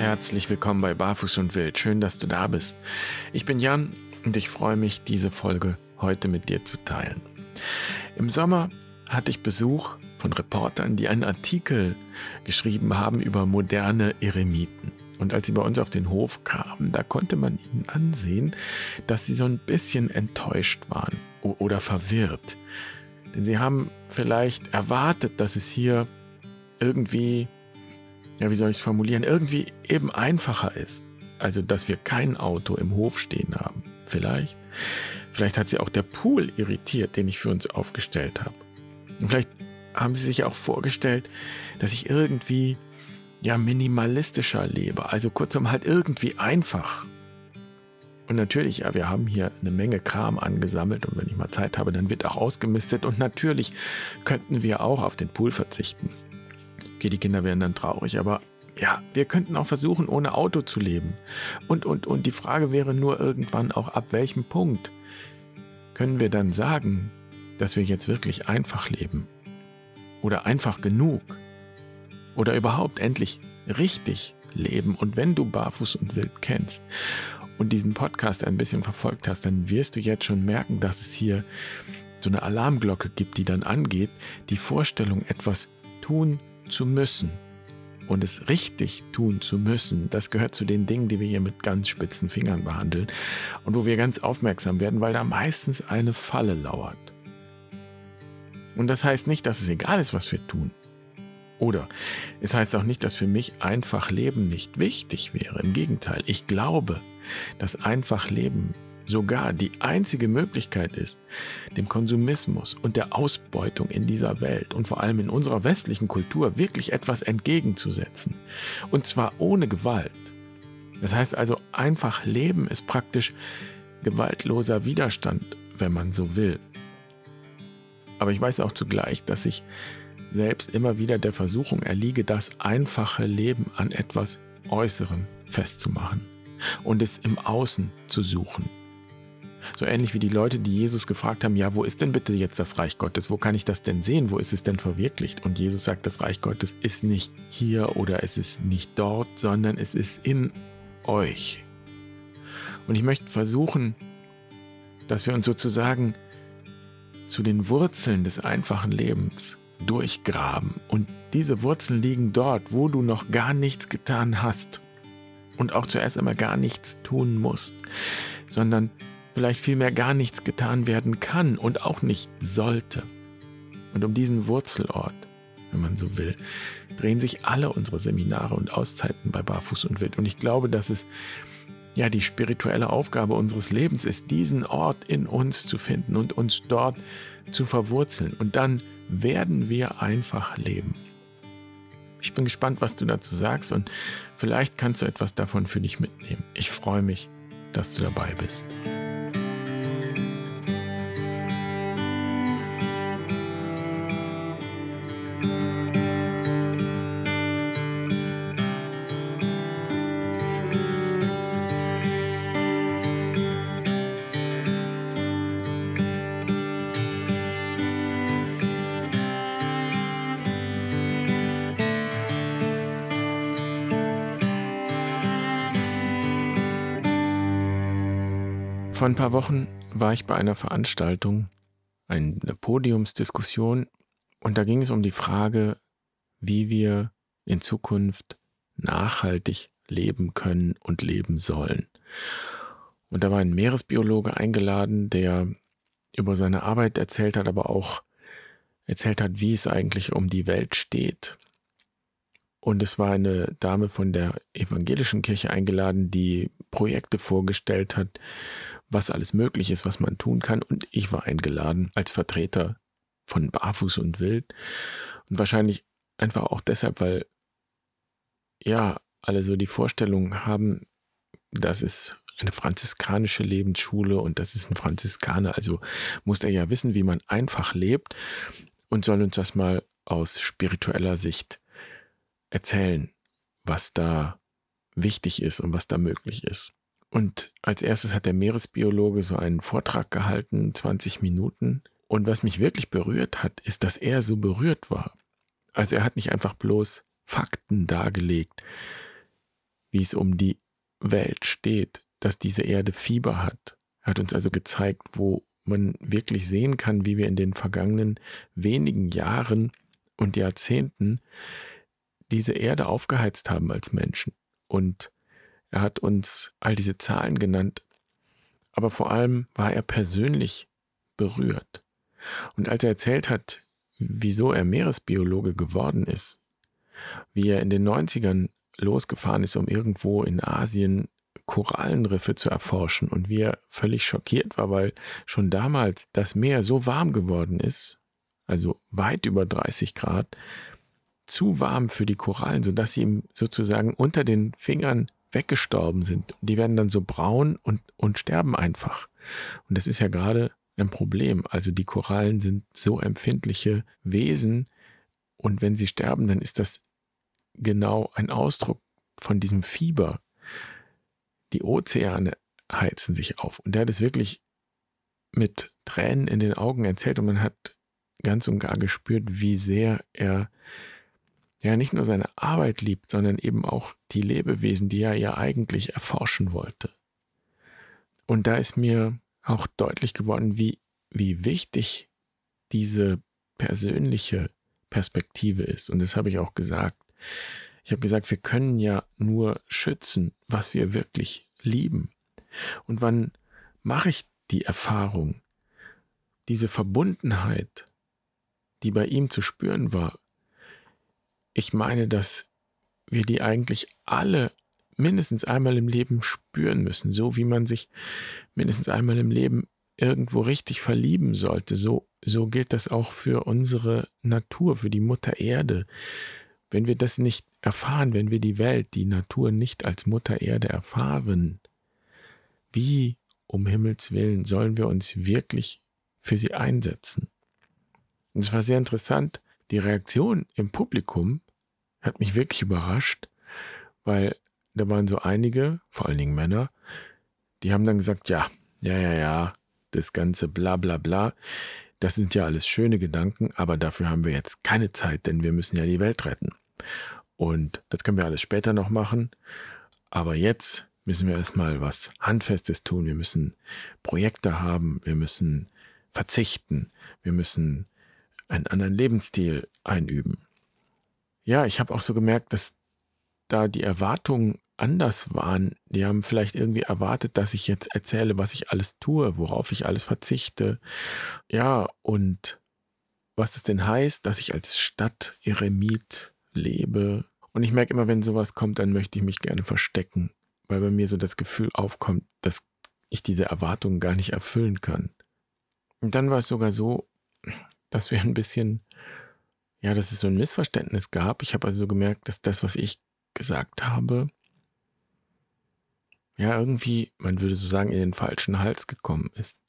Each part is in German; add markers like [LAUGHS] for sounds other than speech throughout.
Herzlich willkommen bei Barfuß und Wild. Schön, dass du da bist. Ich bin Jan und ich freue mich, diese Folge heute mit dir zu teilen. Im Sommer hatte ich Besuch von Reportern, die einen Artikel geschrieben haben über moderne Eremiten. Und als sie bei uns auf den Hof kamen, da konnte man ihnen ansehen, dass sie so ein bisschen enttäuscht waren oder verwirrt. Denn sie haben vielleicht erwartet, dass es hier irgendwie ja, wie soll ich es formulieren, irgendwie eben einfacher ist. Also, dass wir kein Auto im Hof stehen haben. Vielleicht. Vielleicht hat sie auch der Pool irritiert, den ich für uns aufgestellt habe. Und vielleicht haben sie sich auch vorgestellt, dass ich irgendwie ja minimalistischer lebe. Also kurzum halt irgendwie einfach. Und natürlich, ja, wir haben hier eine Menge Kram angesammelt und wenn ich mal Zeit habe, dann wird auch ausgemistet. Und natürlich könnten wir auch auf den Pool verzichten. Okay, die Kinder wären dann traurig, aber ja, wir könnten auch versuchen, ohne Auto zu leben. Und, und, und die Frage wäre nur irgendwann auch, ab welchem Punkt können wir dann sagen, dass wir jetzt wirklich einfach leben? Oder einfach genug? Oder überhaupt endlich richtig leben? Und wenn du Barfuß und Wild kennst und diesen Podcast ein bisschen verfolgt hast, dann wirst du jetzt schon merken, dass es hier so eine Alarmglocke gibt, die dann angeht, die Vorstellung, etwas tun zu müssen und es richtig tun zu müssen, das gehört zu den Dingen, die wir hier mit ganz spitzen Fingern behandeln und wo wir ganz aufmerksam werden, weil da meistens eine Falle lauert. Und das heißt nicht, dass es egal ist, was wir tun. Oder es heißt auch nicht, dass für mich einfach Leben nicht wichtig wäre. Im Gegenteil, ich glaube, dass einfach Leben sogar die einzige Möglichkeit ist, dem Konsumismus und der Ausbeutung in dieser Welt und vor allem in unserer westlichen Kultur wirklich etwas entgegenzusetzen. Und zwar ohne Gewalt. Das heißt also, einfach Leben ist praktisch gewaltloser Widerstand, wenn man so will. Aber ich weiß auch zugleich, dass ich selbst immer wieder der Versuchung erliege, das einfache Leben an etwas Äußerem festzumachen und es im Außen zu suchen. So ähnlich wie die Leute, die Jesus gefragt haben, ja, wo ist denn bitte jetzt das Reich Gottes? Wo kann ich das denn sehen? Wo ist es denn verwirklicht? Und Jesus sagt, das Reich Gottes ist nicht hier oder es ist nicht dort, sondern es ist in euch. Und ich möchte versuchen, dass wir uns sozusagen zu den Wurzeln des einfachen Lebens durchgraben. Und diese Wurzeln liegen dort, wo du noch gar nichts getan hast. Und auch zuerst einmal gar nichts tun musst, sondern vielleicht vielmehr gar nichts getan werden kann und auch nicht sollte. Und um diesen Wurzelort, wenn man so will, drehen sich alle unsere Seminare und Auszeiten bei Barfuß und Wild. Und ich glaube, dass es ja die spirituelle Aufgabe unseres Lebens ist, diesen Ort in uns zu finden und uns dort zu verwurzeln. Und dann werden wir einfach leben. Ich bin gespannt, was du dazu sagst und vielleicht kannst du etwas davon für dich mitnehmen. Ich freue mich, dass du dabei bist. Paar Wochen war ich bei einer Veranstaltung, eine Podiumsdiskussion, und da ging es um die Frage, wie wir in Zukunft nachhaltig leben können und leben sollen. Und da war ein Meeresbiologe eingeladen, der über seine Arbeit erzählt hat, aber auch erzählt hat, wie es eigentlich um die Welt steht. Und es war eine Dame von der evangelischen Kirche eingeladen, die Projekte vorgestellt hat, was alles möglich ist, was man tun kann. Und ich war eingeladen als Vertreter von Barfuß und Wild. Und wahrscheinlich einfach auch deshalb, weil ja, alle so die Vorstellung haben, dass es eine franziskanische Lebensschule und das ist ein Franziskaner, also muss er ja wissen, wie man einfach lebt und soll uns das mal aus spiritueller Sicht erzählen, was da wichtig ist und was da möglich ist. Und als erstes hat der Meeresbiologe so einen Vortrag gehalten, 20 Minuten. Und was mich wirklich berührt hat, ist, dass er so berührt war. Also er hat nicht einfach bloß Fakten dargelegt, wie es um die Welt steht, dass diese Erde Fieber hat. Er hat uns also gezeigt, wo man wirklich sehen kann, wie wir in den vergangenen wenigen Jahren und Jahrzehnten diese Erde aufgeheizt haben als Menschen. Und er hat uns all diese Zahlen genannt, aber vor allem war er persönlich berührt. Und als er erzählt hat, wieso er Meeresbiologe geworden ist, wie er in den 90ern losgefahren ist, um irgendwo in Asien Korallenriffe zu erforschen und wie er völlig schockiert war, weil schon damals das Meer so warm geworden ist, also weit über 30 Grad, zu warm für die Korallen, sodass sie ihm sozusagen unter den Fingern weggestorben sind. Die werden dann so braun und, und sterben einfach. Und das ist ja gerade ein Problem. Also die Korallen sind so empfindliche Wesen und wenn sie sterben, dann ist das genau ein Ausdruck von diesem Fieber. Die Ozeane heizen sich auf. Und der hat es wirklich mit Tränen in den Augen erzählt und man hat ganz und gar gespürt, wie sehr er ja nicht nur seine Arbeit liebt, sondern eben auch die Lebewesen, die er ja eigentlich erforschen wollte. Und da ist mir auch deutlich geworden, wie, wie wichtig diese persönliche Perspektive ist. Und das habe ich auch gesagt. Ich habe gesagt, wir können ja nur schützen, was wir wirklich lieben. Und wann mache ich die Erfahrung, diese Verbundenheit, die bei ihm zu spüren war, ich meine, dass wir die eigentlich alle mindestens einmal im Leben spüren müssen, so wie man sich mindestens einmal im Leben irgendwo richtig verlieben sollte. So, so gilt das auch für unsere Natur, für die Mutter Erde. Wenn wir das nicht erfahren, wenn wir die Welt, die Natur nicht als Mutter Erde erfahren, wie um Himmels willen sollen wir uns wirklich für sie einsetzen? Und es war sehr interessant, die Reaktion im Publikum hat mich wirklich überrascht, weil da waren so einige, vor allen Dingen Männer, die haben dann gesagt, ja, ja, ja, ja, das ganze bla bla bla, das sind ja alles schöne Gedanken, aber dafür haben wir jetzt keine Zeit, denn wir müssen ja die Welt retten. Und das können wir alles später noch machen, aber jetzt müssen wir erstmal was Handfestes tun. Wir müssen Projekte haben, wir müssen verzichten, wir müssen einen anderen Lebensstil einüben. Ja, ich habe auch so gemerkt, dass da die Erwartungen anders waren. Die haben vielleicht irgendwie erwartet, dass ich jetzt erzähle, was ich alles tue, worauf ich alles verzichte. Ja, und was es denn heißt, dass ich als Stadteremit lebe. Und ich merke immer, wenn sowas kommt, dann möchte ich mich gerne verstecken, weil bei mir so das Gefühl aufkommt, dass ich diese Erwartungen gar nicht erfüllen kann. Und dann war es sogar so, dass wir ein bisschen, ja, dass es so ein Missverständnis gab. Ich habe also gemerkt, dass das, was ich gesagt habe, ja, irgendwie, man würde so sagen, in den falschen Hals gekommen ist.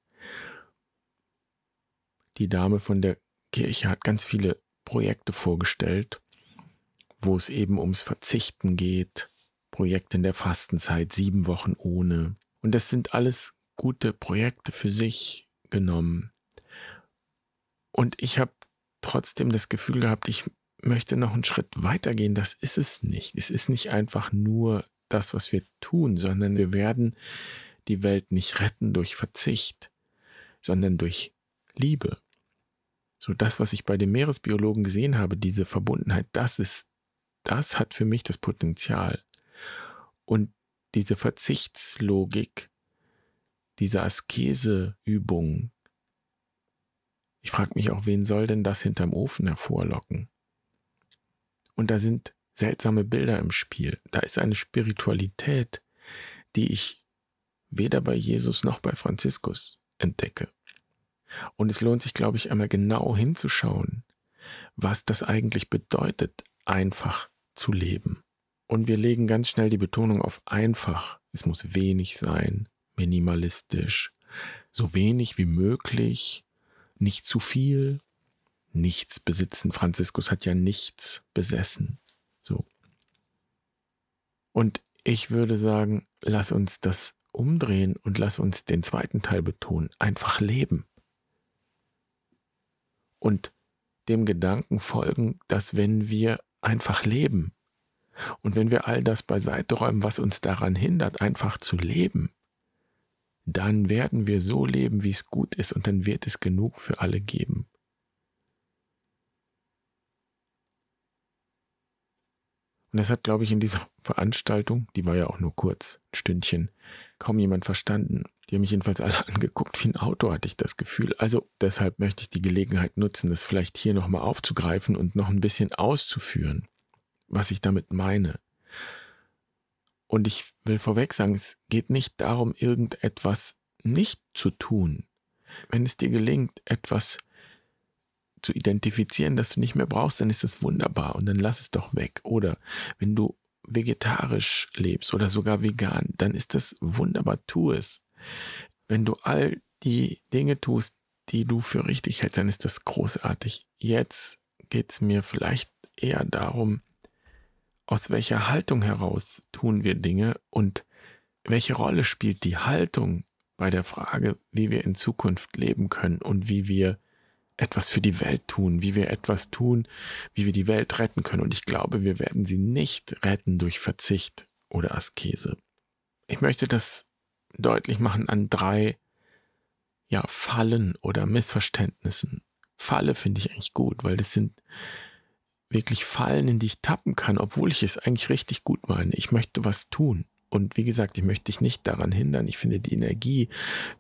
Die Dame von der Kirche hat ganz viele Projekte vorgestellt, wo es eben ums Verzichten geht, Projekte in der Fastenzeit, sieben Wochen ohne. Und das sind alles gute Projekte für sich genommen. Und ich habe trotzdem das Gefühl gehabt, ich möchte noch einen Schritt weitergehen. Das ist es nicht. Es ist nicht einfach nur das, was wir tun, sondern wir werden die Welt nicht retten durch Verzicht, sondern durch Liebe. So das, was ich bei den Meeresbiologen gesehen habe, diese Verbundenheit, das ist, das hat für mich das Potenzial. Und diese Verzichtslogik, diese Askeseübung, ich frage mich auch, wen soll denn das hinterm Ofen hervorlocken? Und da sind seltsame Bilder im Spiel. Da ist eine Spiritualität, die ich weder bei Jesus noch bei Franziskus entdecke. Und es lohnt sich, glaube ich, einmal genau hinzuschauen, was das eigentlich bedeutet, einfach zu leben. Und wir legen ganz schnell die Betonung auf einfach. Es muss wenig sein, minimalistisch, so wenig wie möglich, nicht zu viel, nichts besitzen. Franziskus hat ja nichts besessen. So. Und ich würde sagen, lass uns das umdrehen und lass uns den zweiten Teil betonen. Einfach leben. Und dem Gedanken folgen, dass wenn wir einfach leben, Und wenn wir all das beiseite räumen, was uns daran hindert, einfach zu leben, dann werden wir so leben, wie es gut ist, und dann wird es genug für alle geben. Und das hat, glaube ich, in dieser [LAUGHS] Veranstaltung, die war ja auch nur kurz, ein Stündchen, kaum jemand verstanden. Die haben mich jedenfalls alle [LAUGHS] angeguckt wie ein Auto, hatte ich das Gefühl. Also deshalb möchte ich die Gelegenheit nutzen, das vielleicht hier nochmal aufzugreifen und noch ein bisschen auszuführen, was ich damit meine. Und ich will vorweg sagen, es geht nicht darum, irgendetwas nicht zu tun. Wenn es dir gelingt, etwas zu identifizieren, das du nicht mehr brauchst, dann ist das wunderbar und dann lass es doch weg. Oder wenn du vegetarisch lebst oder sogar vegan, dann ist das wunderbar, tu es. Wenn du all die Dinge tust, die du für richtig hältst, dann ist das großartig. Jetzt geht es mir vielleicht eher darum, aus welcher Haltung heraus tun wir Dinge und welche Rolle spielt die Haltung bei der Frage, wie wir in Zukunft leben können und wie wir etwas für die Welt tun, wie wir etwas tun, wie wir die Welt retten können. Und ich glaube, wir werden sie nicht retten durch Verzicht oder Askese. Ich möchte das deutlich machen an drei ja, Fallen oder Missverständnissen. Falle finde ich eigentlich gut, weil das sind wirklich Fallen, in die ich tappen kann, obwohl ich es eigentlich richtig gut meine. Ich möchte was tun. Und wie gesagt, ich möchte dich nicht daran hindern. Ich finde die Energie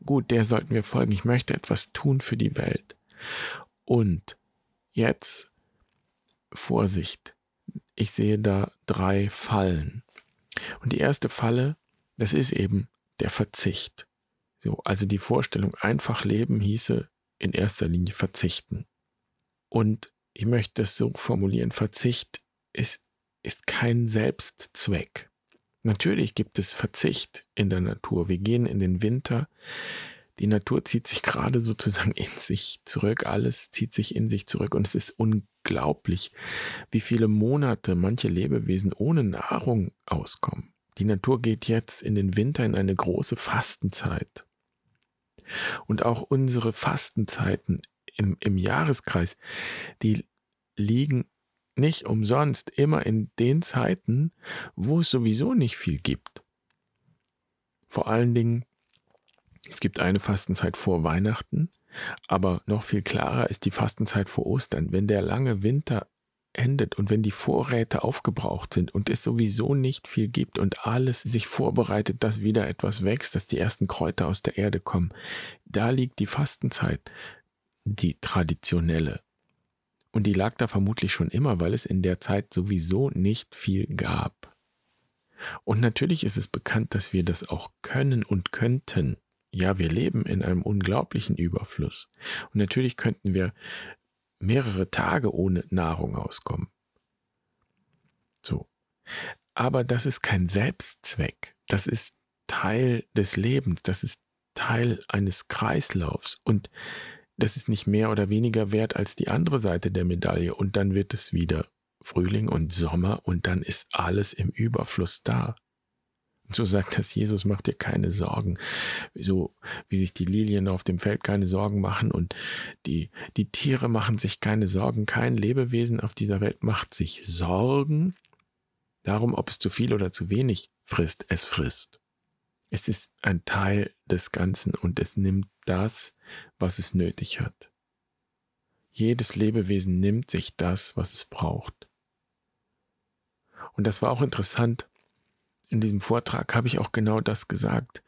gut, der sollten wir folgen. Ich möchte etwas tun für die Welt. Und jetzt Vorsicht. Ich sehe da drei Fallen. Und die erste Falle, das ist eben der Verzicht. So, also die Vorstellung, einfach leben hieße in erster Linie verzichten. Und ich möchte es so formulieren, Verzicht ist, ist kein Selbstzweck. Natürlich gibt es Verzicht in der Natur. Wir gehen in den Winter, die Natur zieht sich gerade sozusagen [LAUGHS] in sich zurück, alles zieht sich in sich zurück und es ist unglaublich, wie viele Monate manche Lebewesen ohne Nahrung auskommen. Die Natur geht jetzt in den Winter in eine große Fastenzeit. Und auch unsere Fastenzeiten im, im Jahreskreis, die liegen nicht umsonst immer in den Zeiten, wo es sowieso nicht viel gibt. Vor allen Dingen es gibt eine Fastenzeit vor Weihnachten, aber noch viel klarer ist die Fastenzeit vor Ostern. Wenn der lange Winter endet und wenn die Vorräte aufgebraucht sind und es sowieso nicht viel gibt und alles sich vorbereitet, dass wieder etwas wächst, dass die ersten Kräuter aus der Erde kommen, da liegt die Fastenzeit, die traditionelle. Und die lag da vermutlich schon immer, weil es in der Zeit sowieso nicht viel gab. Und natürlich ist es bekannt, dass wir das auch können und könnten. Ja, wir leben in einem unglaublichen Überfluss. Und natürlich könnten wir mehrere Tage ohne Nahrung auskommen. So. Aber das ist kein Selbstzweck. Das ist Teil des Lebens. Das ist Teil eines Kreislaufs. Und das ist nicht mehr oder weniger wert als die andere Seite der Medaille. Und dann wird es wieder Frühling und Sommer und dann ist alles im Überfluss da. So sagt das Jesus, mach dir keine Sorgen. So wie sich die Lilien auf dem Feld keine Sorgen machen und die, die Tiere machen sich keine Sorgen. Kein Lebewesen auf dieser Welt macht sich Sorgen darum, ob es zu viel oder zu wenig frisst. Es frisst. Es ist ein Teil des Ganzen und es nimmt das, was es nötig hat. Jedes Lebewesen nimmt sich das, was es braucht. Und das war auch interessant, in diesem Vortrag habe ich auch genau das gesagt,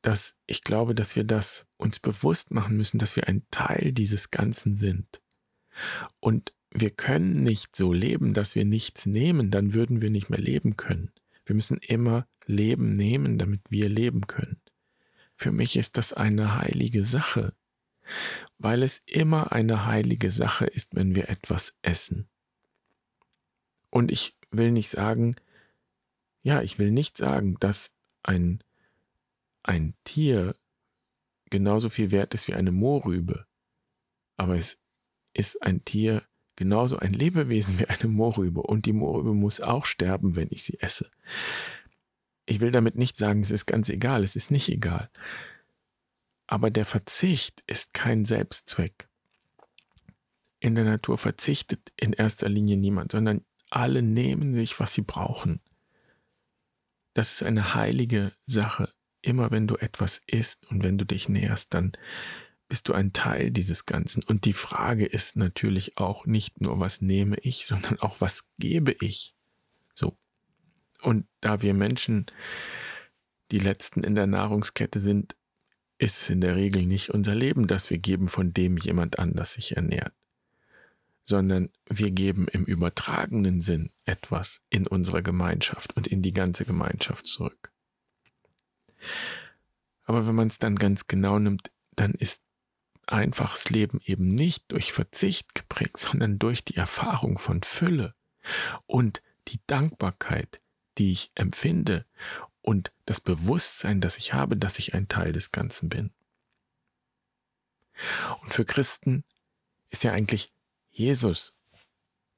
dass ich glaube, dass wir das uns bewusst machen müssen, dass wir ein Teil dieses Ganzen sind. Und wir können nicht so leben, dass wir nichts nehmen, dann würden wir nicht mehr leben können. Wir müssen immer Leben nehmen, damit wir leben können. Für mich ist das eine heilige Sache, weil es immer eine heilige Sache ist, wenn wir etwas essen. Und ich will nicht sagen, ja, ich will nicht sagen, dass ein, ein Tier genauso viel wert ist wie eine Mohrrübe, aber es ist ein Tier genauso ein Lebewesen wie eine Mohrrübe und die Mohrrübe muss auch sterben, wenn ich sie esse. Ich will damit nicht sagen, es ist ganz egal, es ist nicht egal. Aber der Verzicht ist kein Selbstzweck. In der Natur verzichtet in erster Linie niemand, sondern alle nehmen sich, was sie brauchen. Das ist eine heilige Sache. Immer wenn du etwas isst und wenn du dich näherst, dann bist du ein Teil dieses Ganzen. Und die Frage ist natürlich auch nicht nur, was nehme ich, sondern auch, was gebe ich. Und da wir Menschen die Letzten in der Nahrungskette sind, ist es in der Regel nicht unser Leben, das wir geben, von dem jemand anders sich ernährt, sondern wir geben im übertragenen Sinn etwas in unsere Gemeinschaft und in die ganze Gemeinschaft zurück. Aber wenn man es dann ganz genau nimmt, dann ist einfaches Leben eben nicht durch Verzicht geprägt, sondern durch die Erfahrung von Fülle und die Dankbarkeit, die ich empfinde und das Bewusstsein, das ich habe, dass ich ein Teil des Ganzen bin. Und für Christen ist ja eigentlich Jesus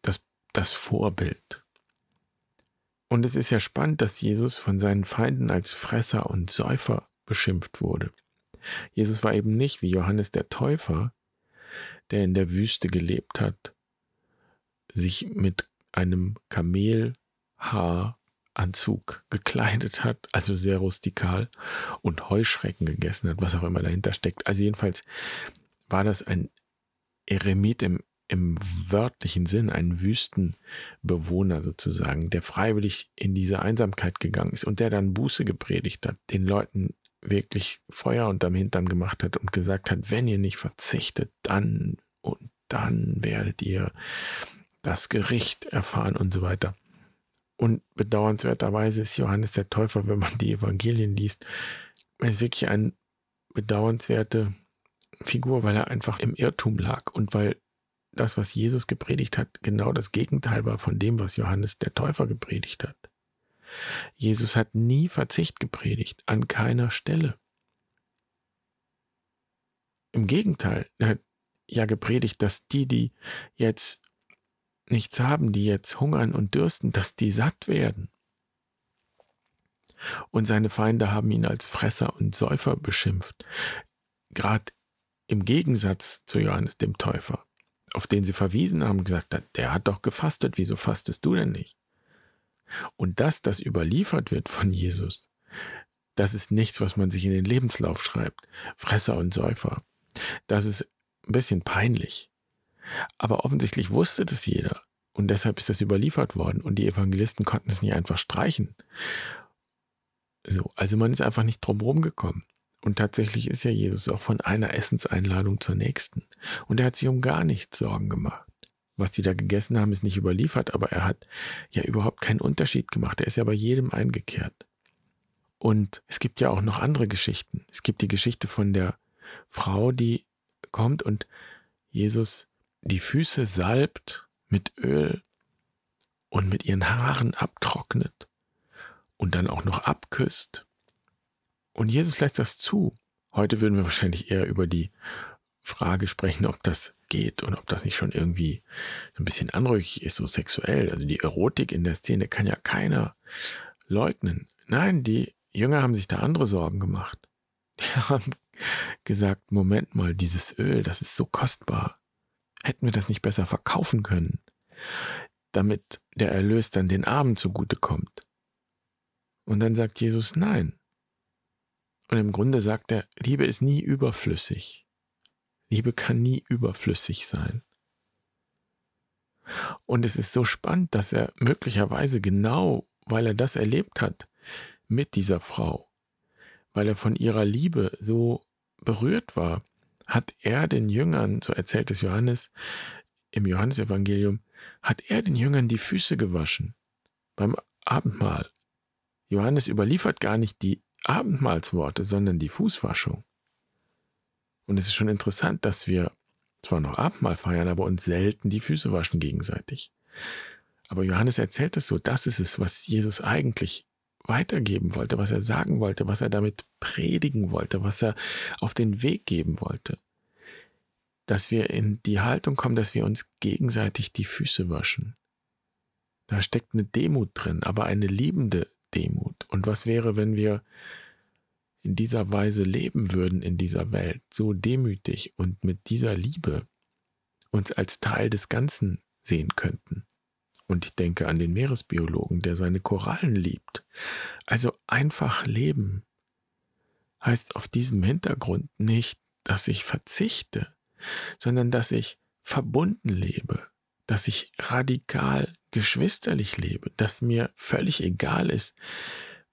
das, das Vorbild. Und es ist ja spannend, dass Jesus von seinen Feinden als Fresser und Säufer beschimpft wurde. Jesus war eben nicht wie Johannes der Täufer, der in der Wüste gelebt hat, sich mit einem Kamelhaar Anzug gekleidet hat, also sehr rustikal und Heuschrecken gegessen hat, was auch immer dahinter steckt. Also jedenfalls war das ein Eremit im, im wörtlichen Sinn, ein Wüstenbewohner sozusagen, der freiwillig in diese Einsamkeit gegangen ist und der dann Buße gepredigt hat, den Leuten wirklich Feuer unterm Hintern gemacht hat und gesagt hat, wenn ihr nicht verzichtet, dann und dann werdet ihr das Gericht erfahren und so weiter. Und bedauernswerterweise ist Johannes der Täufer, wenn man die Evangelien liest, ist wirklich eine bedauernswerte Figur, weil er einfach im Irrtum lag und weil das, was Jesus gepredigt hat, genau das Gegenteil war von dem, was Johannes der Täufer gepredigt hat. Jesus hat nie Verzicht gepredigt, an keiner Stelle. Im Gegenteil, er hat ja gepredigt, dass die, die jetzt nichts haben, die jetzt hungern und dürsten, dass die satt werden. Und seine Feinde haben ihn als Fresser und Säufer beschimpft, gerade im Gegensatz zu Johannes dem Täufer, auf den sie verwiesen haben, gesagt hat, der hat doch gefastet, wieso fastest du denn nicht? Und das, das überliefert wird von Jesus, das ist nichts, was man sich in den Lebenslauf schreibt, Fresser und Säufer. Das ist ein bisschen peinlich. Aber offensichtlich wusste das jeder und deshalb ist das überliefert worden und die Evangelisten konnten es nicht einfach streichen. So, also man ist einfach nicht drum rumgekommen. Und tatsächlich ist ja Jesus auch von einer Essenseinladung zur nächsten. Und er hat sich um gar nichts Sorgen gemacht. Was die da gegessen haben, ist nicht überliefert, aber er hat ja überhaupt keinen Unterschied gemacht. Er ist ja bei jedem eingekehrt. Und es gibt ja auch noch andere Geschichten. Es gibt die Geschichte von der Frau, die kommt und Jesus die Füße salbt mit Öl und mit ihren Haaren abtrocknet und dann auch noch abküsst. Und Jesus lässt das zu. Heute würden wir wahrscheinlich eher über die Frage sprechen, ob das geht und ob das nicht schon irgendwie so ein bisschen anrüchig ist, so sexuell. Also die Erotik in der Szene kann ja keiner leugnen. Nein, die Jünger haben sich da andere Sorgen gemacht. Die [LAUGHS] haben gesagt, Moment mal, dieses Öl, das ist so kostbar. Hätten wir das nicht besser verkaufen können, damit der Erlös dann den Armen zugutekommt? Und dann sagt Jesus nein. Und im Grunde sagt er, Liebe ist nie überflüssig. Liebe kann nie überflüssig sein. Und es ist so spannend, dass er möglicherweise genau, weil er das erlebt hat mit dieser Frau, weil er von ihrer Liebe so berührt war, hat er den Jüngern, so erzählt es Johannes im Johannesevangelium, hat er den Jüngern die Füße gewaschen beim Abendmahl. Johannes überliefert gar nicht die Abendmahlsworte, sondern die Fußwaschung. Und es ist schon interessant, dass wir zwar noch Abendmahl feiern, aber uns selten die Füße waschen gegenseitig. Aber Johannes erzählt es so, das ist es, was Jesus eigentlich weitergeben wollte, was er sagen wollte, was er damit predigen wollte, was er auf den Weg geben wollte. Dass wir in die Haltung kommen, dass wir uns gegenseitig die Füße waschen. Da steckt eine Demut drin, aber eine liebende Demut. Und was wäre, wenn wir in dieser Weise leben würden in dieser Welt, so demütig und mit dieser Liebe uns als Teil des Ganzen sehen könnten Und ich denke an den Meeresbiologen, der seine Korallen liebt. Also einfach leben heißt auf diesem Hintergrund nicht, dass ich verzichte, sondern dass ich verbunden lebe, dass ich radikal geschwisterlich lebe, dass mir völlig egal ist,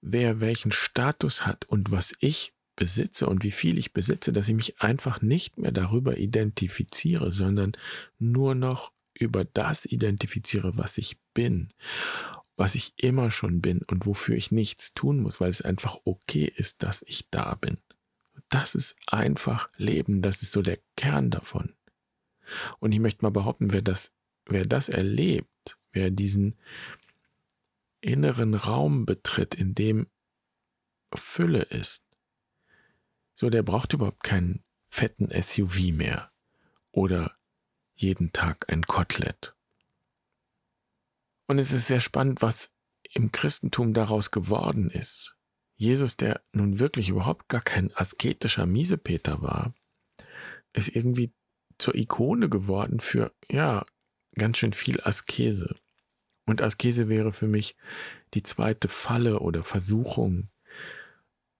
wer welchen Status hat und was ich besitze und wie viel ich besitze, dass ich mich einfach nicht mehr darüber identifiziere, sondern nur noch über das identifiziere, was ich bin, was ich immer schon bin und wofür ich nichts tun muss, weil es einfach okay ist, dass ich da bin. Das ist einfach Leben, das ist so der Kern davon. Und ich möchte mal behaupten, wer das, wer das erlebt, wer diesen inneren Raum betritt, in dem Fülle ist, so der braucht überhaupt keinen fetten SUV mehr oder jeden Tag ein Kotelett. Und es ist sehr spannend, was im Christentum daraus geworden ist. Jesus, der nun wirklich überhaupt gar kein asketischer Miesepeter war, ist irgendwie zur Ikone geworden für, ja, ganz schön viel Askese. Und Askese wäre für mich die zweite Falle oder Versuchung,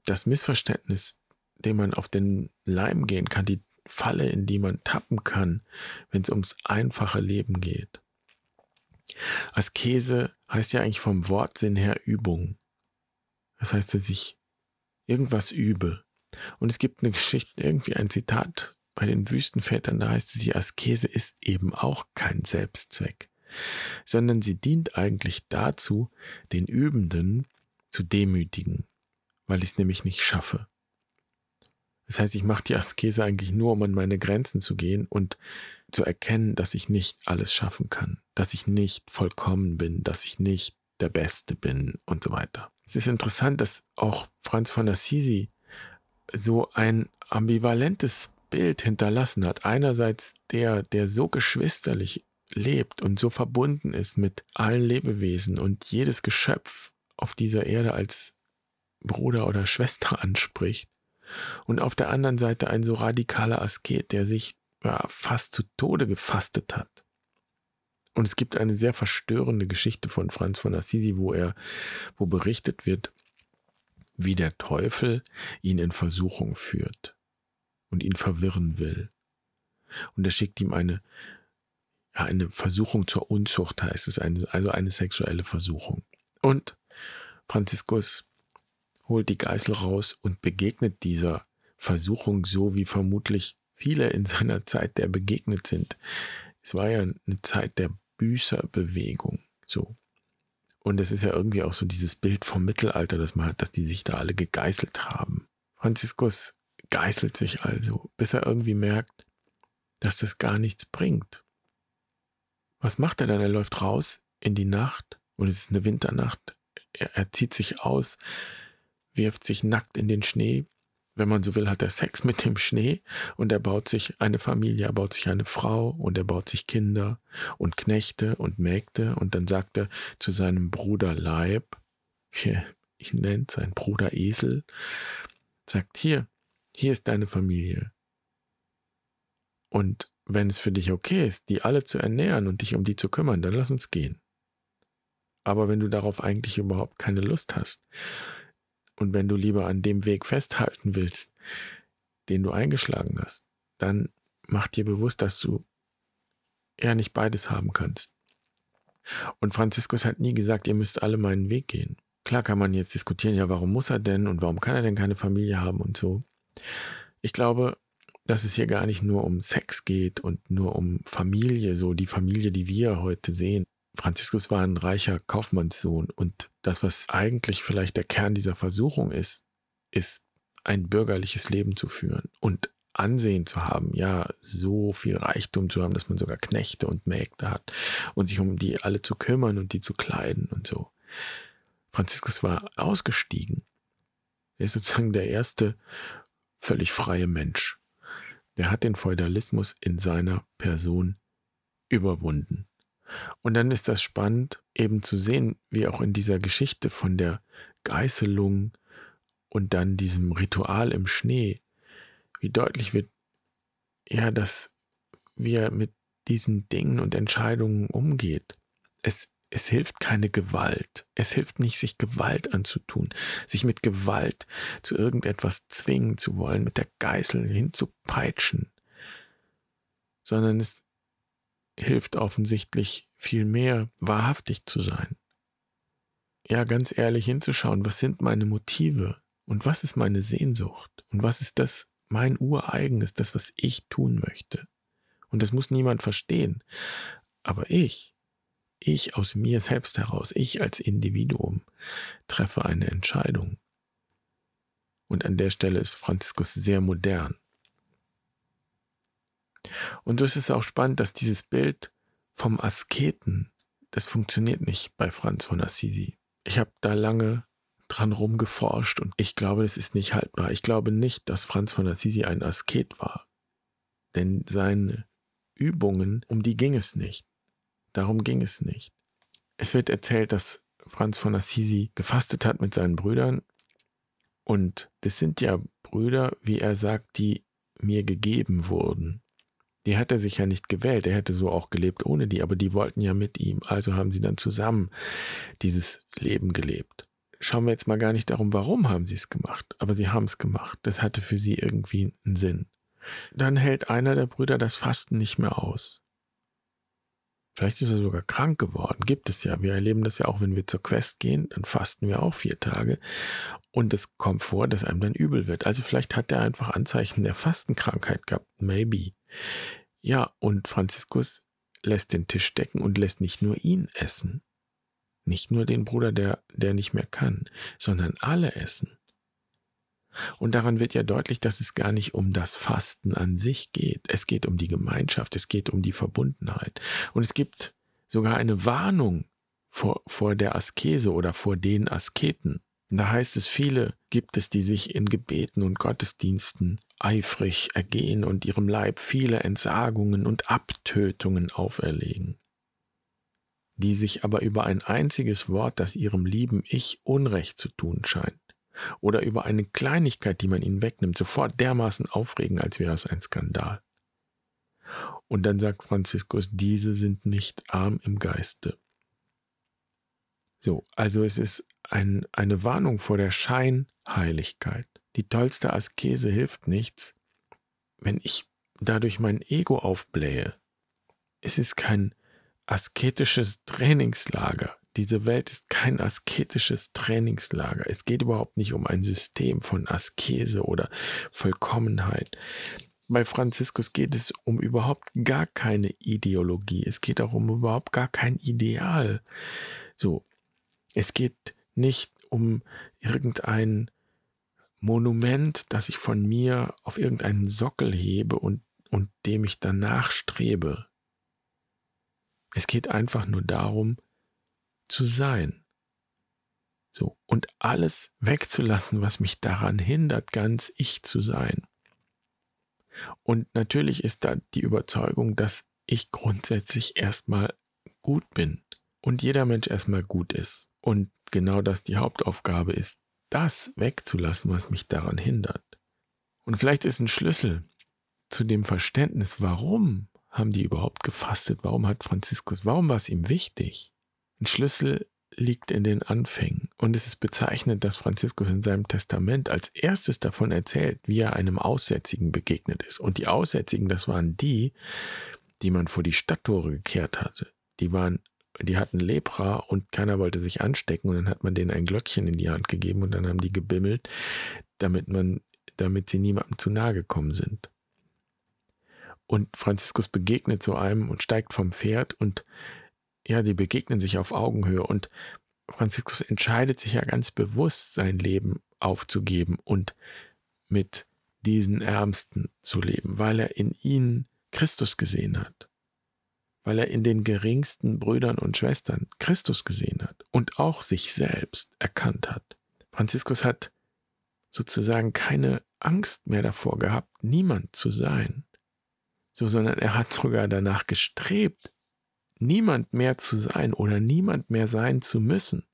das Missverständnis, dem man auf den Leim gehen kann, die Falle, in die man tappen kann, wenn es ums einfache Leben geht. Askese heißt ja eigentlich vom Wortsinn her Übung. Das heißt, dass ich irgendwas übe. Und es gibt eine Geschichte, irgendwie ein Zitat bei den Wüstenvätern, da heißt es, die Askese ist eben auch kein Selbstzweck, sondern sie dient eigentlich dazu, den Übenden zu demütigen, weil ich es nämlich nicht schaffe. Das heißt, ich mache die Askese eigentlich nur, um an meine Grenzen zu gehen und zu erkennen, dass ich nicht alles schaffen kann, dass ich nicht vollkommen bin, dass ich nicht der Beste bin und so weiter. Es ist interessant, dass auch Franz von Assisi so ein ambivalentes Bild hinterlassen hat. Einerseits der, der so geschwisterlich lebt und so verbunden ist mit allen Lebewesen und jedes Geschöpf auf dieser Erde als Bruder oder Schwester [LAUGHS] anspricht. Und auf der anderen Seite ein so radikaler Asket, der sich ja, fast zu Tode gefastet hat. Und es gibt eine sehr verstörende Geschichte von Franz von Assisi, wo er, wo berichtet wird, wie der Teufel ihn in Versuchung führt und ihn verwirren will. Und er schickt ihm eine, ja, eine Versuchung zur Unzucht, heißt es, also eine sexuelle Versuchung. Und Franziskus holt die Geißel raus und begegnet dieser Versuchung so, wie vermutlich viele in seiner Zeit der begegnet sind. Es war ja eine Zeit der Büßerbewegung, so. Und es ist ja irgendwie auch so dieses Bild vom Mittelalter, das man hat, dass die sich da alle gegeißelt haben. Franziskus geißelt sich also, bis er irgendwie merkt, dass das gar nichts bringt. Was macht er dann? Er läuft raus in die Nacht und es ist eine Winternacht. Er, er zieht sich aus, wirft sich nackt in den Schnee. Wenn man so will, hat er Sex mit dem Schnee und er baut sich eine Familie, er baut sich eine Frau und er baut sich Kinder und Knechte und Mägde und dann sagt er zu seinem Bruder Leib, ich nenne sein Bruder Esel, sagt hier, hier ist deine Familie. Und wenn es für dich okay ist, die alle zu ernähren und dich um die zu kümmern, dann lass uns gehen. Aber wenn du darauf eigentlich überhaupt keine Lust hast und wenn du lieber an dem Weg festhalten willst, den du eingeschlagen hast, dann mach dir bewusst, dass du eher nicht beides haben kannst. Und Franziskus hat nie gesagt, ihr müsst alle meinen Weg gehen. Klar kann man jetzt diskutieren, ja, warum muss er denn und warum kann er denn keine Familie haben und so. Ich glaube, dass es hier gar nicht nur um Sex geht und nur um Familie, so die Familie, die wir heute sehen, Franziskus war ein reicher Kaufmannssohn und das, was eigentlich vielleicht der Kern dieser Versuchung ist, ist ein bürgerliches Leben zu führen und Ansehen zu haben, ja, so viel Reichtum zu haben, dass man sogar Knechte und Mägde hat und sich um die alle zu kümmern und die zu kleiden und so. Franziskus war ausgestiegen. Er ist sozusagen der erste völlig freie Mensch. Der hat den Feudalismus in seiner Person überwunden. Und dann ist das spannend, eben zu sehen, wie auch in dieser Geschichte von der Geißelung und dann diesem Ritual im Schnee, wie deutlich wird, ja, dass wie er mit diesen Dingen und Entscheidungen umgeht. Es es hilft keine Gewalt. Es hilft nicht, sich Gewalt anzutun, sich mit Gewalt zu irgendetwas zwingen zu wollen, mit der Geißel hinzupeitschen, sondern es hilft offensichtlich viel mehr, wahrhaftig zu sein. Ja, ganz ehrlich hinzuschauen, was sind meine Motive und was ist meine Sehnsucht und was ist das mein ureigenes, das, was ich tun möchte. Und das muss niemand verstehen. Aber ich, ich aus mir selbst heraus, ich als Individuum treffe eine Entscheidung. Und an der Stelle ist Franziskus sehr modern. Und so ist es auch spannend, dass dieses Bild vom Asketen, das funktioniert nicht bei Franz von Assisi. Ich habe da lange dran rumgeforscht und ich glaube, es ist nicht haltbar. Ich glaube nicht, dass Franz von Assisi ein Asket war. Denn seine Übungen, um die ging es nicht. Darum ging es nicht. Es wird erzählt, dass Franz von Assisi gefastet hat mit seinen Brüdern und das sind ja Brüder, wie er sagt, die mir gegeben wurden. Die hat er sich ja nicht gewählt, er hätte so auch gelebt ohne die, aber die wollten ja mit ihm, also haben sie dann zusammen dieses Leben gelebt. Schauen wir jetzt mal gar nicht darum, warum haben sie es gemacht, aber sie haben es gemacht. Das hatte für sie irgendwie einen Sinn. Dann hält einer der Brüder das Fasten nicht mehr aus. Vielleicht ist er sogar krank geworden. Gibt es ja. Wir erleben das ja auch, wenn wir zur Quest gehen, dann fasten wir auch vier Tage. Und es kommt vor, dass einem dann übel wird. Also vielleicht hat er einfach Anzeichen der Fastenkrankheit gehabt. Maybe. Ja, und Franziskus lässt den Tisch decken und lässt nicht nur ihn essen. Nicht nur den Bruder, der, der nicht mehr kann, sondern alle essen. Und daran wird ja deutlich, dass es gar nicht um das Fasten an sich geht. Es geht um die Gemeinschaft, es geht um die Verbundenheit. Und es gibt sogar eine Warnung vor, vor der Askese oder vor den Asketen. Da heißt es, viele gibt es, die sich in Gebeten und Gottesdiensten eifrig ergehen und ihrem Leib viele Entsagungen und Abtötungen auferlegen, die sich aber über ein einziges Wort, das ihrem lieben Ich Unrecht zu tun scheint, oder über eine Kleinigkeit, die man ihnen wegnimmt, sofort dermaßen aufregen, als wäre es ein Skandal. Und dann sagt Franziskus, diese sind nicht arm im Geiste. So, also es ist ein, eine Warnung vor der Scheinheiligkeit. Die tollste Askese hilft nichts, wenn ich dadurch mein Ego aufblähe. Es ist kein asketisches Trainingslager. Diese Welt ist kein asketisches Trainingslager. Es geht überhaupt nicht um ein System von Askese oder Vollkommenheit. Bei Franziskus geht es um überhaupt gar keine Ideologie. Es geht auch um überhaupt gar kein Ideal. So, es geht nicht um irgendein Monument, das ich von mir auf irgendeinen Sockel hebe und, und dem ich danach strebe. Es geht einfach nur darum, zu sein. So, und alles wegzulassen, was mich daran hindert, ganz ich zu sein. Und natürlich ist da die Überzeugung, dass ich grundsätzlich erstmal gut bin und jeder Mensch erstmal gut ist. Und genau das die Hauptaufgabe ist, das wegzulassen, was mich daran hindert. Und vielleicht ist ein Schlüssel zu dem Verständnis, warum haben die überhaupt gefastet, warum hat Franziskus, warum war es ihm wichtig, ein Schlüssel liegt in den Anfängen. Und es ist bezeichnend, dass Franziskus in seinem Testament als erstes davon erzählt, wie er einem Aussätzigen begegnet ist. Und die Aussätzigen, das waren die, die man vor die Stadttore gekehrt hatte. Die waren, die hatten Lepra und keiner wollte sich anstecken und dann hat man denen ein Glöckchen in die Hand gegeben und dann haben die gebimmelt, damit man, damit sie niemandem zu nahe gekommen sind. Und Franziskus begegnet so einem und steigt vom Pferd und ja, die begegnen sich auf Augenhöhe und Franziskus entscheidet sich ja ganz bewusst, sein Leben aufzugeben und mit diesen Ärmsten zu leben, weil er in ihnen Christus gesehen hat, weil er in den geringsten Brüdern und Schwestern Christus gesehen hat und auch sich selbst erkannt hat. Franziskus hat sozusagen keine Angst mehr davor gehabt, niemand zu sein, so, sondern er hat sogar danach gestrebt, niemand mehr zu sein oder niemand mehr sein zu müssen.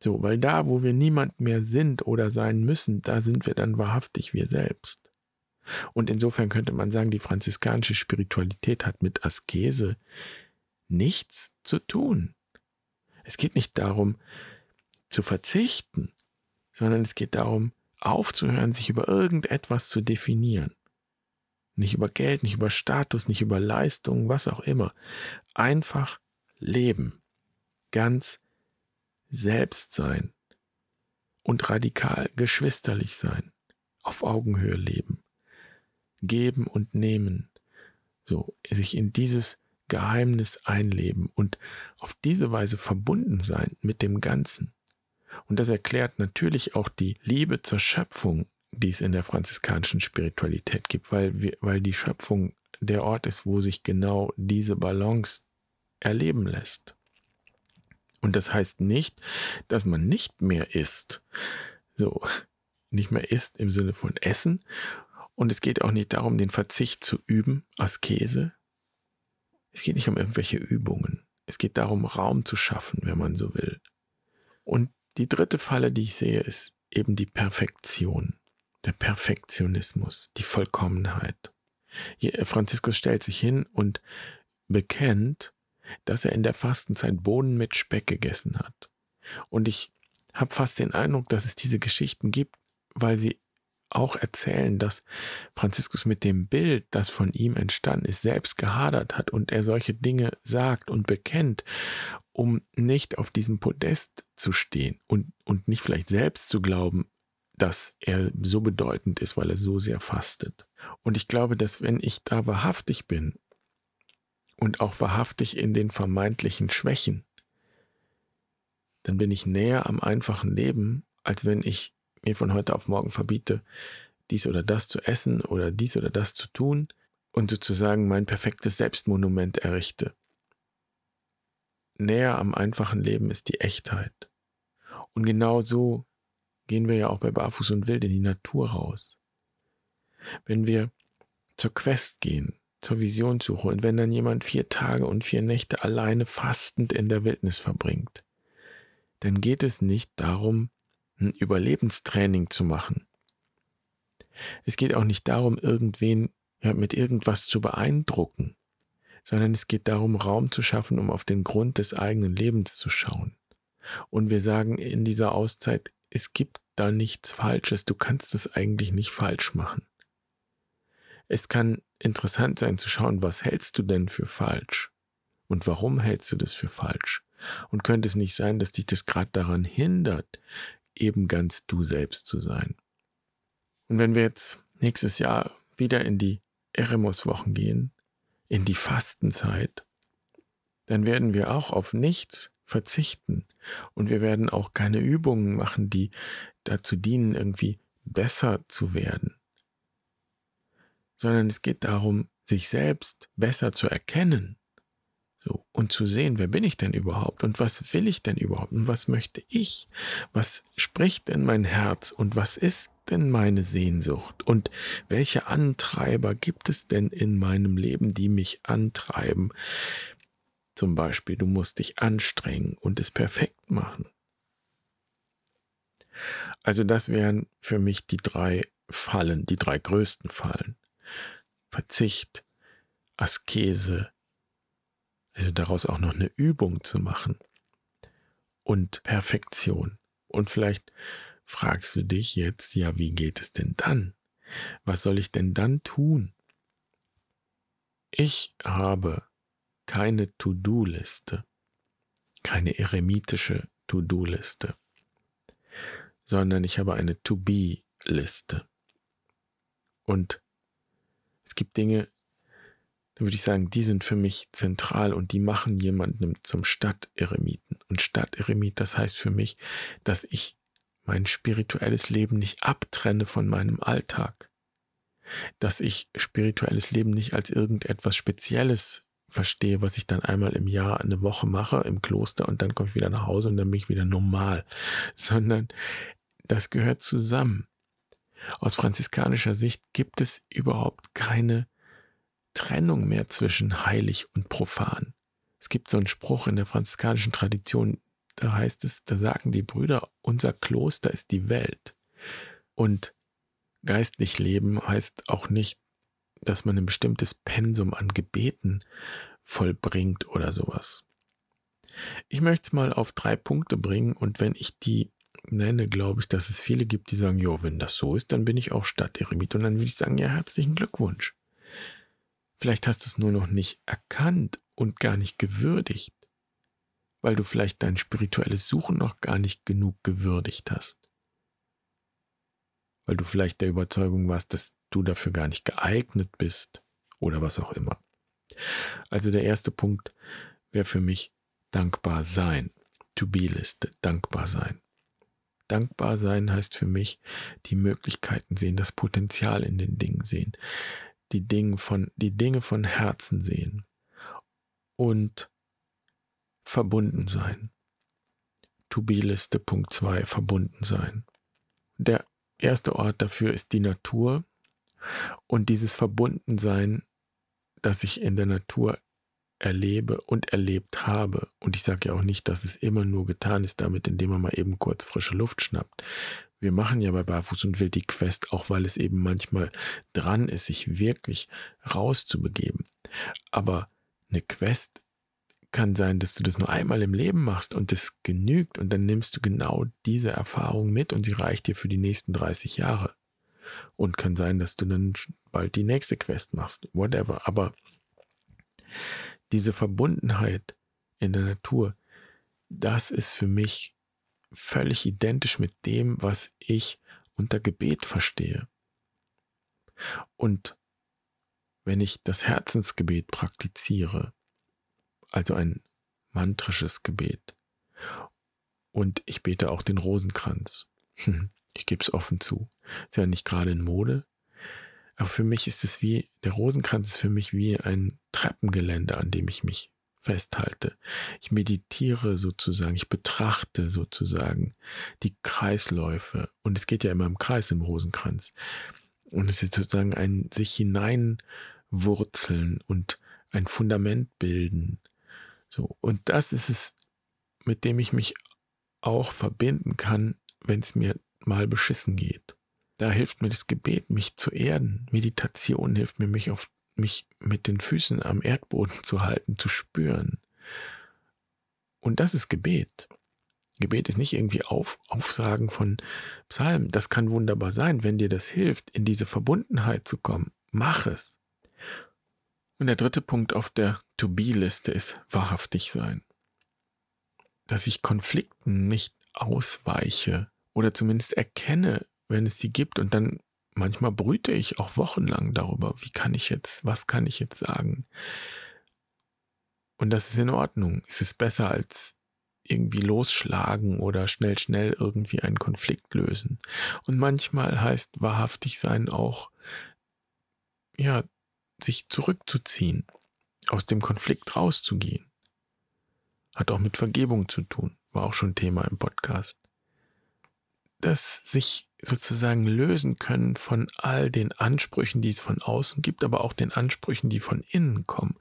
So, weil da, wo wir niemand mehr sind oder sein müssen, da sind wir dann wahrhaftig wir selbst. Und insofern könnte man sagen, die franziskanische Spiritualität hat mit Askese nichts zu tun. Es geht nicht darum, zu verzichten, sondern es geht darum, aufzuhören, sich über irgendetwas zu definieren. Nicht über Geld, nicht über Status, nicht über Leistung, was auch immer. Einfach leben. Ganz selbst sein. Und radikal geschwisterlich sein. Auf Augenhöhe leben. Geben und nehmen. So, sich in dieses Geheimnis einleben und auf diese Weise verbunden sein mit dem Ganzen. Und das erklärt natürlich auch die Liebe zur Schöpfung, die es in der franziskanischen Spiritualität gibt, weil, wir, weil die Schöpfung der Ort ist, wo sich genau diese Balance erleben lässt. Und das heißt nicht, dass man nicht mehr isst. So, nicht mehr isst im Sinne von Essen. Und es geht auch nicht darum, den Verzicht zu üben, Askese. Es geht nicht um irgendwelche Übungen. Es geht darum, Raum zu schaffen, wenn man so will. Und die dritte Falle, die ich sehe, ist eben die Perfektion, der Perfektionismus, die Vollkommenheit. Franziskus stellt sich hin und bekennt, dass er in der Fastenzeit Bohnen mit Speck gegessen hat. Und ich habe fast den Eindruck, dass es diese Geschichten gibt, weil sie auch erzählen, dass Franziskus mit dem Bild, das von ihm entstanden ist, selbst gehadert hat und er solche Dinge sagt und bekennt, um nicht auf diesem Podest zu stehen und, und nicht vielleicht selbst zu glauben, dass er so bedeutend ist, weil er so sehr fastet. Und ich glaube, dass wenn ich da wahrhaftig bin und auch wahrhaftig in den vermeintlichen Schwächen, dann bin ich näher am einfachen Leben, als wenn ich von heute auf morgen verbiete, dies oder das zu essen oder dies oder das zu tun und sozusagen mein perfektes Selbstmonument errichte. Näher am einfachen Leben ist die Echtheit. Und genau so gehen wir ja auch bei Barfuß und Wild in die Natur raus. Wenn wir zur Quest gehen, zur Visionssuche und wenn dann jemand vier Tage und vier Nächte alleine fastend in der Wildnis verbringt, dann geht es nicht darum, ein Überlebenstraining zu machen. Es geht auch nicht darum, irgendwen ja, mit irgendwas zu beeindrucken, sondern es geht darum, Raum zu schaffen, um auf den Grund des eigenen Lebens zu schauen. Und wir sagen in dieser Auszeit, es gibt da nichts Falsches, du kannst es eigentlich nicht falsch machen. Es kann interessant sein zu schauen, was hältst du denn für falsch? Und warum hältst du das für falsch? Und könnte es nicht sein, dass dich das gerade daran hindert, eben ganz du selbst zu sein. Und wenn wir jetzt nächstes Jahr wieder in die Eremos-Wochen gehen, in die Fastenzeit, dann werden wir auch auf nichts verzichten. Und wir werden auch keine Übungen machen, die dazu dienen, irgendwie besser zu werden, sondern es geht darum, sich selbst besser zu erkennen so, und zu sehen, wer bin ich denn überhaupt und was will ich denn überhaupt und was möchte ich? Was spricht denn mein Herz und was ist denn meine Sehnsucht? Und welche Antreiber gibt es denn in meinem Leben, die mich antreiben? Zum Beispiel, du musst dich anstrengen und es perfekt machen. Also das wären für mich die drei Fallen, die drei größten Fallen. Verzicht, Askese, also daraus auch noch eine Übung zu machen und Perfektion. Und vielleicht fragst du dich jetzt, ja, wie geht es denn dann? Was soll ich denn dann tun? Ich habe keine To-Do-Liste, keine eremitische To-Do-Liste, sondern ich habe eine To-Be-Liste. Und es gibt Dinge, dann würde ich sagen, die sind für mich zentral und die machen jemanden zum Stadteremiten. Und Stadteremit, das heißt für mich, dass ich mein spirituelles Leben nicht abtrenne von meinem Alltag. Dass ich spirituelles Leben nicht als irgendetwas Spezielles verstehe, was ich dann einmal im Jahr eine Woche mache im Kloster und dann komme ich wieder nach Hause und dann bin ich wieder normal, [LAUGHS] sondern das gehört zusammen. Aus franziskanischer Sicht gibt es überhaupt keine Trennung mehr zwischen heilig und profan. Es gibt so einen Spruch in der franziskanischen Tradition, da heißt es, da sagen die Brüder, unser Kloster ist die Welt. Und geistlich leben heißt auch nicht, dass man ein bestimmtes Pensum an Gebeten vollbringt oder sowas. Ich möchte es mal auf drei Punkte bringen und wenn ich die nenne, glaube ich, dass es viele gibt, die sagen, jo, wenn das so ist, dann bin ich auch Stadteremit. Und dann würde ich sagen, ja, herzlichen Glückwunsch. Vielleicht hast du es nur noch nicht erkannt und gar nicht gewürdigt, weil du vielleicht dein spirituelles Suchen noch gar nicht genug gewürdigt hast. Weil du vielleicht der Überzeugung warst, dass du dafür gar nicht geeignet bist oder was auch immer. Also der erste Punkt wäre für mich dankbar sein. To-be-Liste, dankbar sein. Dankbar sein heißt für mich die Möglichkeiten sehen, das Potenzial in den Dingen sehen, die Dinge von, die Dinge von Herzen sehen und verbunden sein. To-be-Liste Punkt 2, verbunden sein. Der erste Ort dafür ist die Natur und dieses Verbundensein, das ich in der Natur erlebe und erlebt habe. Und ich sage ja auch nicht, dass es immer nur getan ist damit, indem man mal eben kurz frische Luft schnappt. Wir machen ja bei Barfuß und Wild die Quest, auch weil es eben manchmal dran ist, sich wirklich rauszubegeben. Aber eine Quest kann sein, dass du das nur einmal im Leben machst und das genügt und dann nimmst du genau diese Erfahrung mit und sie reicht dir für die nächsten 30 Jahre. Und kann sein, dass du dann bald die nächste Quest machst, whatever. Aber diese Verbundenheit in der Natur, das ist für mich völlig identisch mit dem, was ich unter Gebet verstehe. Und wenn ich das Herzensgebet praktiziere, also ein mantrisches Gebet, und ich bete auch den Rosenkranz, ich gebe es offen zu, ist ja nicht gerade in Mode, aber für mich ist es wie, der Rosenkranz ist für mich wie ein Treppengeländer, an dem ich mich festhalte. Ich meditiere sozusagen, ich betrachte sozusagen die Kreisläufe. Und es geht ja immer im Kreis im Rosenkranz. Und es ist sozusagen ein sich hineinwurzeln und ein Fundament bilden. So. Und das ist es, mit dem ich mich auch verbinden kann, wenn es mir mal beschissen geht. Da hilft mir das Gebet, mich zu erden. Meditation hilft mir, mich auf mich mit den Füßen am Erdboden zu halten, zu spüren. Und das ist Gebet. Gebet ist nicht irgendwie auf, Aufsagen von Psalmen. Das kann wunderbar sein, wenn dir das hilft, in diese Verbundenheit zu kommen. Mach es. Und der dritte Punkt auf der To-Be-Liste ist wahrhaftig sein. Dass ich Konflikten nicht ausweiche oder zumindest erkenne, wenn es sie gibt. Und dann manchmal brüte ich auch wochenlang darüber, wie kann ich jetzt, was kann ich jetzt sagen. Und das ist in Ordnung. Es ist besser als irgendwie losschlagen oder schnell, schnell irgendwie einen Konflikt lösen. Und manchmal heißt wahrhaftig sein auch, ja, sich zurückzuziehen, aus dem Konflikt rauszugehen. Hat auch mit Vergebung zu tun, war auch schon Thema im Podcast das sich sozusagen lösen können von all den Ansprüchen, die es von außen gibt, aber auch den Ansprüchen, die von innen kommen,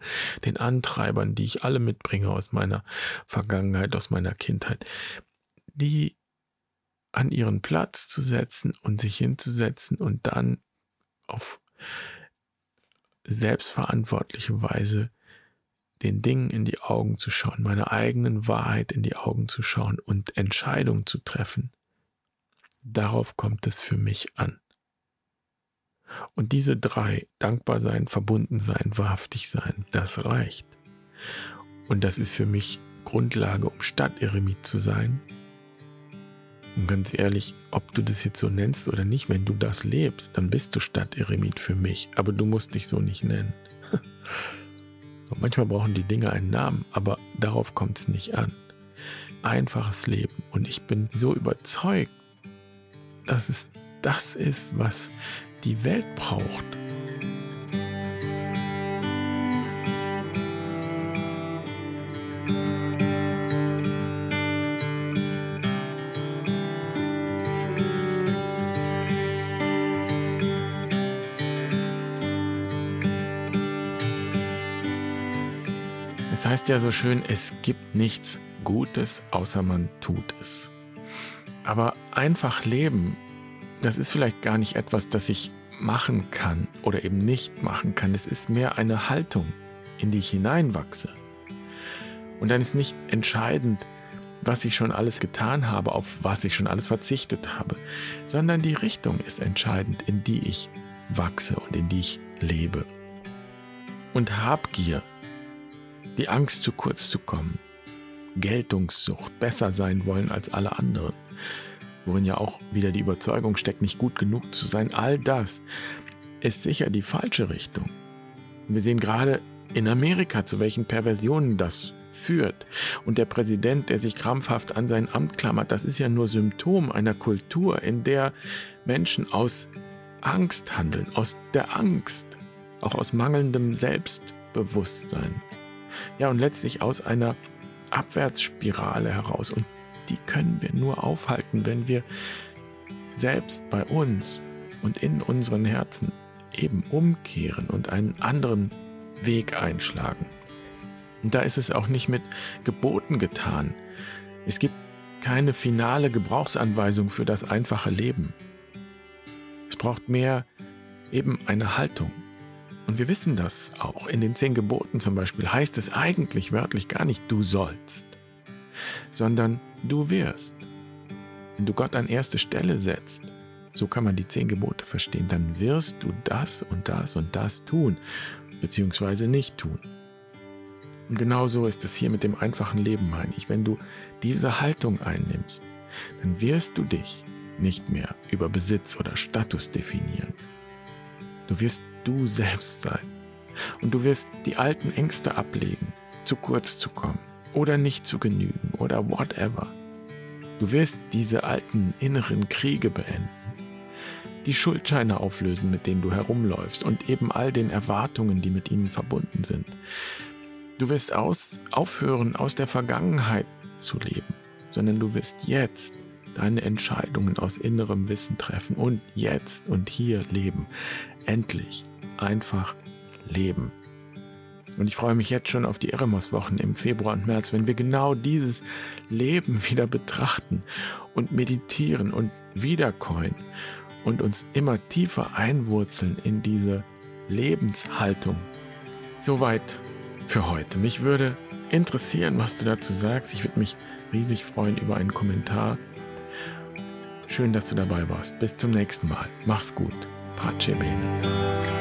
den Antreibern, die ich alle mitbringe aus meiner Vergangenheit, aus meiner Kindheit, die an ihren Platz zu setzen und sich hinzusetzen und dann auf selbstverantwortliche Weise den Dingen in die Augen zu schauen, meiner eigenen Wahrheit in die Augen zu schauen und Entscheidungen zu treffen, Darauf kommt es für mich an. Und diese drei, dankbar sein, verbunden sein, wahrhaftig sein, das reicht. Und das ist für mich Grundlage, um Stadteremit zu sein. Und ganz ehrlich, ob du das jetzt so nennst oder nicht, wenn du das lebst, dann bist du Stadteremit für mich. Aber du musst dich so nicht nennen. [LAUGHS] Manchmal brauchen die Dinge einen Namen, aber darauf kommt es nicht an. Einfaches Leben. Und ich bin so überzeugt, dass es das ist, was die Welt braucht. Es heißt ja so schön, es gibt nichts Gutes, außer man tut es. Aber einfach leben, das ist vielleicht gar nicht etwas, das ich machen kann oder eben nicht machen kann. Es ist mehr eine Haltung, in die ich hineinwachse. Und dann ist nicht entscheidend, was ich schon alles getan habe, auf was ich schon alles verzichtet habe, sondern die Richtung ist entscheidend, in die ich wachse und in die ich lebe. Und Habgier, die Angst zu kurz zu kommen, Geltungssucht, besser sein wollen als alle anderen, worin ja auch wieder die Überzeugung steckt, nicht gut genug zu sein, all das ist sicher die falsche Richtung. Wir sehen gerade in Amerika, zu welchen Perversionen das führt. Und der Präsident, der sich krampfhaft an sein Amt klammert, das ist ja nur Symptom einer Kultur, in der Menschen aus Angst handeln, aus der Angst, auch aus mangelndem Selbstbewusstsein. Ja, und letztlich aus einer Abwärtsspirale heraus. Und die können wir nur aufhalten, wenn wir selbst bei uns und in unseren Herzen eben umkehren und einen anderen Weg einschlagen. Und da ist es auch nicht mit Geboten getan. Es gibt keine finale Gebrauchsanweisung für das einfache Leben. Es braucht mehr eben eine Haltung. Und wir wissen das auch. In den zehn Geboten zum Beispiel heißt es eigentlich wörtlich gar nicht du sollst, sondern du wirst. Wenn du Gott an erste Stelle setzt, so kann man die zehn Gebote verstehen, dann wirst du das und das und das tun, beziehungsweise nicht tun. Und genauso ist es hier mit dem einfachen Leben, meine ich. Wenn du diese Haltung einnimmst, dann wirst du dich nicht mehr über Besitz oder Status definieren. Du wirst du selbst sein. Und du wirst die alten Ängste ablegen, zu kurz zu kommen oder nicht zu genügen oder whatever. Du wirst diese alten inneren Kriege beenden, die Schuldscheine auflösen, mit denen du herumläufst und eben all den Erwartungen, die mit ihnen verbunden sind. Du wirst aus, aufhören, aus der Vergangenheit zu leben, sondern du wirst jetzt deine Entscheidungen aus innerem Wissen treffen und jetzt und hier leben. Endlich einfach leben. Und ich freue mich jetzt schon auf die Eremos-Wochen im Februar und März, wenn wir genau dieses Leben wieder betrachten und meditieren und wiederkäuen und uns immer tiefer einwurzeln in diese Lebenshaltung. Soweit für heute. Mich würde interessieren, was du dazu sagst. Ich würde mich riesig freuen über einen Kommentar. Schön, dass du dabei warst. Bis zum nächsten Mal. Mach's gut. Pace bene.